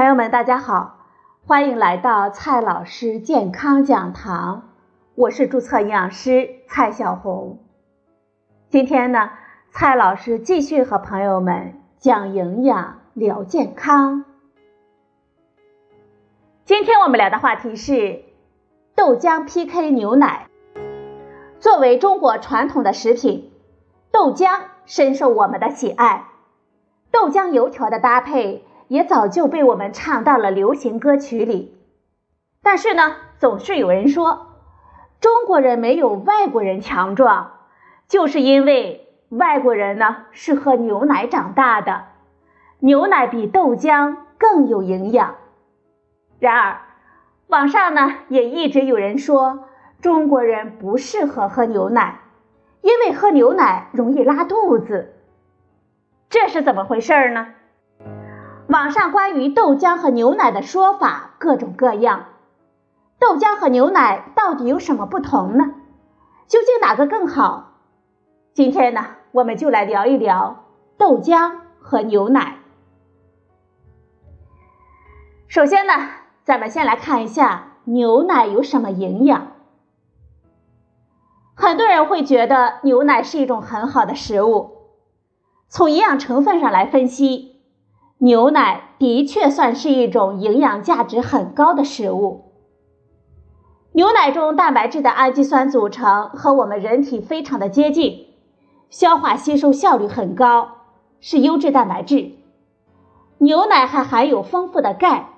朋友们，大家好，欢迎来到蔡老师健康讲堂，我是注册营养师蔡小红。今天呢，蔡老师继续和朋友们讲营养、聊健康。今天我们聊的话题是豆浆 PK 牛奶。作为中国传统的食品，豆浆深受我们的喜爱，豆浆油条的搭配。也早就被我们唱到了流行歌曲里，但是呢，总是有人说中国人没有外国人强壮，就是因为外国人呢是喝牛奶长大的，牛奶比豆浆更有营养。然而，网上呢也一直有人说中国人不适合喝牛奶，因为喝牛奶容易拉肚子，这是怎么回事呢？网上关于豆浆和牛奶的说法各种各样，豆浆和牛奶到底有什么不同呢？究竟哪个更好？今天呢，我们就来聊一聊豆浆和牛奶。首先呢，咱们先来看一下牛奶有什么营养。很多人会觉得牛奶是一种很好的食物，从营养成分上来分析。牛奶的确算是一种营养价值很高的食物。牛奶中蛋白质的氨基酸组成和我们人体非常的接近，消化吸收效率很高，是优质蛋白质。牛奶还含有丰富的钙，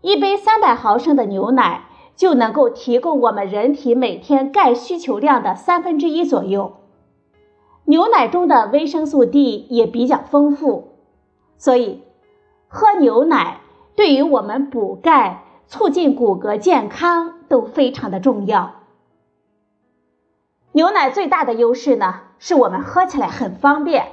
一杯三百毫升的牛奶就能够提供我们人体每天钙需求量的三分之一左右。牛奶中的维生素 D 也比较丰富。所以，喝牛奶对于我们补钙、促进骨骼健康都非常的重要。牛奶最大的优势呢，是我们喝起来很方便，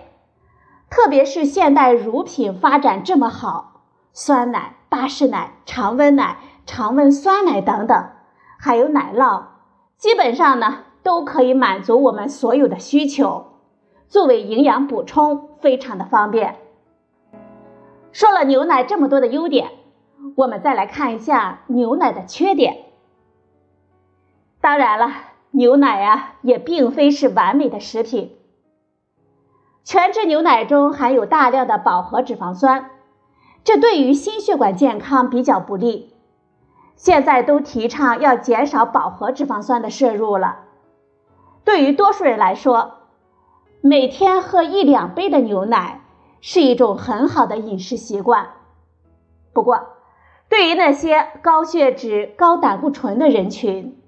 特别是现代乳品发展这么好，酸奶、巴氏奶、常温奶、常温酸奶等等，还有奶酪，基本上呢都可以满足我们所有的需求，作为营养补充，非常的方便。说了牛奶这么多的优点，我们再来看一下牛奶的缺点。当然了，牛奶呀也并非是完美的食品。全脂牛奶中含有大量的饱和脂肪酸，这对于心血管健康比较不利。现在都提倡要减少饱和脂肪酸的摄入了。对于多数人来说，每天喝一两杯的牛奶。是一种很好的饮食习惯，不过，对于那些高血脂、高胆固醇的人群，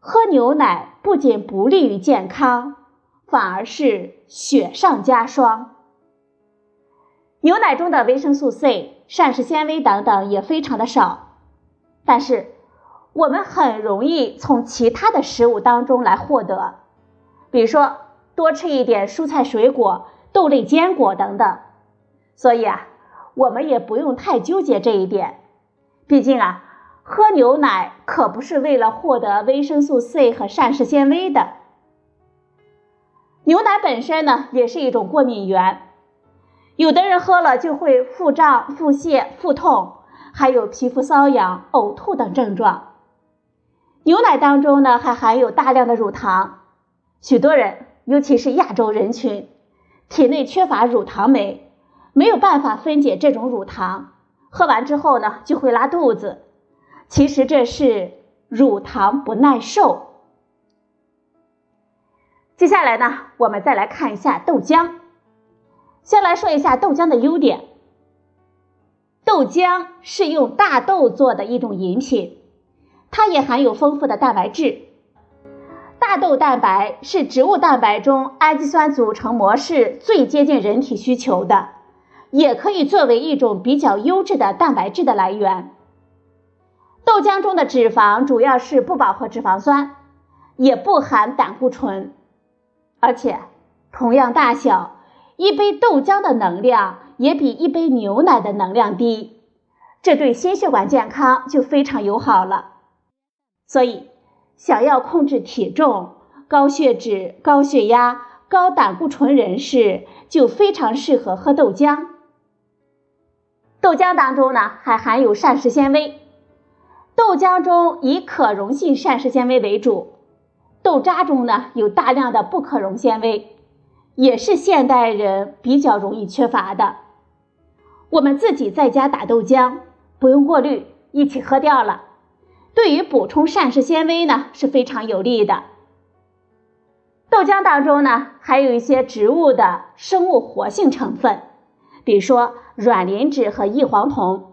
喝牛奶不仅不利于健康，反而是雪上加霜。牛奶中的维生素 C、膳食纤维等等也非常的少，但是我们很容易从其他的食物当中来获得，比如说多吃一点蔬菜水果、豆类坚果等等。所以啊，我们也不用太纠结这一点。毕竟啊，喝牛奶可不是为了获得维生素 C 和膳食纤维的。牛奶本身呢，也是一种过敏源，有的人喝了就会腹胀、腹泻、腹痛，还有皮肤瘙痒、呕吐等症状。牛奶当中呢，还含有大量的乳糖，许多人，尤其是亚洲人群，体内缺乏乳糖酶。没有办法分解这种乳糖，喝完之后呢就会拉肚子。其实这是乳糖不耐受。接下来呢，我们再来看一下豆浆。先来说一下豆浆的优点。豆浆是用大豆做的一种饮品，它也含有丰富的蛋白质。大豆蛋白是植物蛋白中氨基酸组成模式最接近人体需求的。也可以作为一种比较优质的蛋白质的来源。豆浆中的脂肪主要是不饱和脂肪酸，也不含胆固醇，而且同样大小，一杯豆浆的能量也比一杯牛奶的能量低，这对心血管健康就非常友好了。所以，想要控制体重、高血脂、高血压、高胆固醇人士就非常适合喝豆浆。豆浆当中呢还含有膳食纤维，豆浆中以可溶性膳食纤维为主，豆渣中呢有大量的不可溶纤维，也是现代人比较容易缺乏的。我们自己在家打豆浆，不用过滤，一起喝掉了，对于补充膳食纤维呢是非常有利的。豆浆当中呢，还有一些植物的生物活性成分，比如说卵磷脂和异黄酮。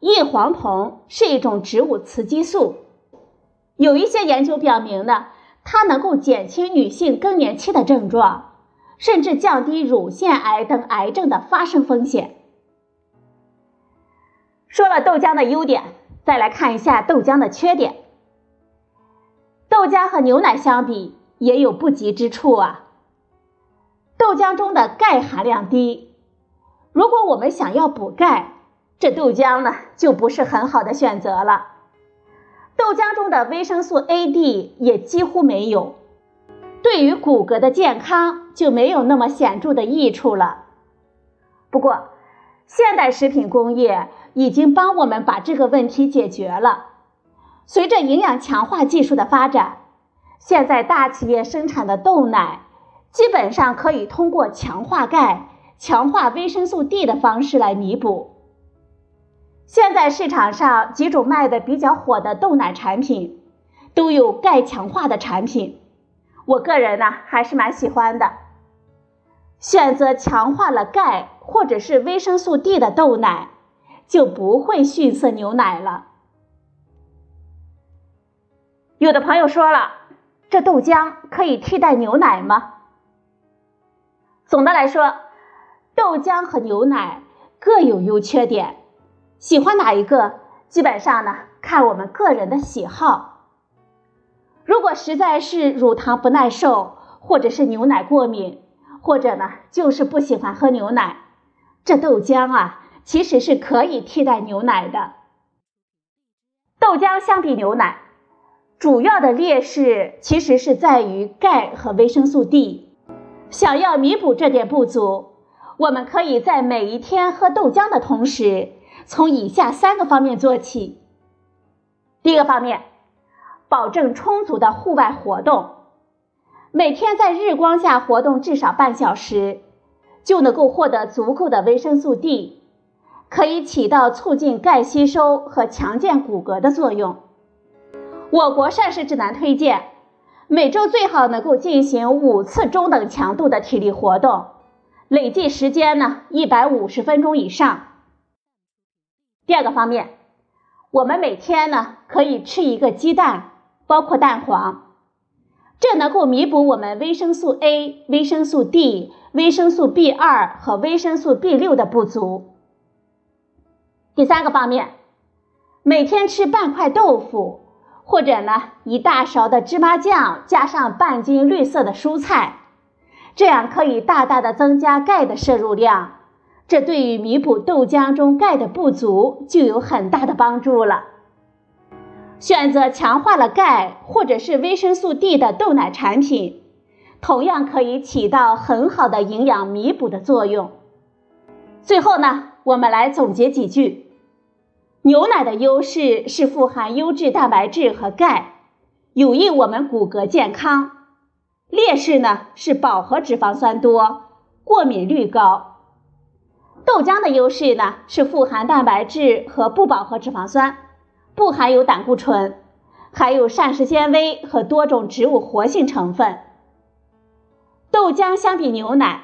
异黄酮是一种植物雌激素，有一些研究表明呢，它能够减轻女性更年期的症状，甚至降低乳腺癌等癌症的发生风险。说了豆浆的优点，再来看一下豆浆的缺点。豆浆和牛奶相比，也有不及之处啊。豆浆中的钙含量低，如果我们想要补钙，这豆浆呢就不是很好的选择了。豆浆中的维生素 A、D 也几乎没有，对于骨骼的健康就没有那么显著的益处了。不过，现代食品工业已经帮我们把这个问题解决了。随着营养强化技术的发展。现在大企业生产的豆奶，基本上可以通过强化钙、强化维生素 D 的方式来弥补。现在市场上几种卖的比较火的豆奶产品，都有钙强化的产品，我个人呢还是蛮喜欢的。选择强化了钙或者是维生素 D 的豆奶，就不会逊色牛奶了。有的朋友说了。这豆浆可以替代牛奶吗？总的来说，豆浆和牛奶各有优缺点，喜欢哪一个，基本上呢看我们个人的喜好。如果实在是乳糖不耐受，或者是牛奶过敏，或者呢就是不喜欢喝牛奶，这豆浆啊其实是可以替代牛奶的。豆浆相比牛奶。主要的劣势其实是在于钙和维生素 D。想要弥补这点不足，我们可以在每一天喝豆浆的同时，从以下三个方面做起。第一个方面，保证充足的户外活动，每天在日光下活动至少半小时，就能够获得足够的维生素 D，可以起到促进钙吸收和强健骨骼的作用。我国膳食指南推荐，每周最好能够进行五次中等强度的体力活动，累计时间呢一百五十分钟以上。第二个方面，我们每天呢可以吃一个鸡蛋，包括蛋黄，这能够弥补我们维生素 A、维生素 D、维生素 B 二和维生素 B 六的不足。第三个方面，每天吃半块豆腐。或者呢，一大勺的芝麻酱加上半斤绿色的蔬菜，这样可以大大的增加钙的摄入量，这对于弥补豆浆中钙的不足就有很大的帮助了。选择强化了钙或者是维生素 D 的豆奶产品，同样可以起到很好的营养弥补的作用。最后呢，我们来总结几句。牛奶的优势是富含优质蛋白质和钙，有益我们骨骼健康。劣势呢是饱和脂肪酸多，过敏率高。豆浆的优势呢是富含蛋白质和不饱和脂肪酸，不含有胆固醇，含有膳食纤维和多种植物活性成分。豆浆相比牛奶，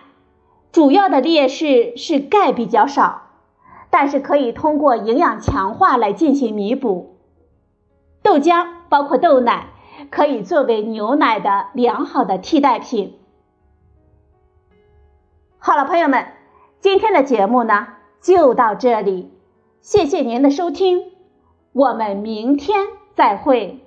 主要的劣势是钙比较少。但是可以通过营养强化来进行弥补。豆浆包括豆奶，可以作为牛奶的良好的替代品。好了，朋友们，今天的节目呢就到这里，谢谢您的收听，我们明天再会。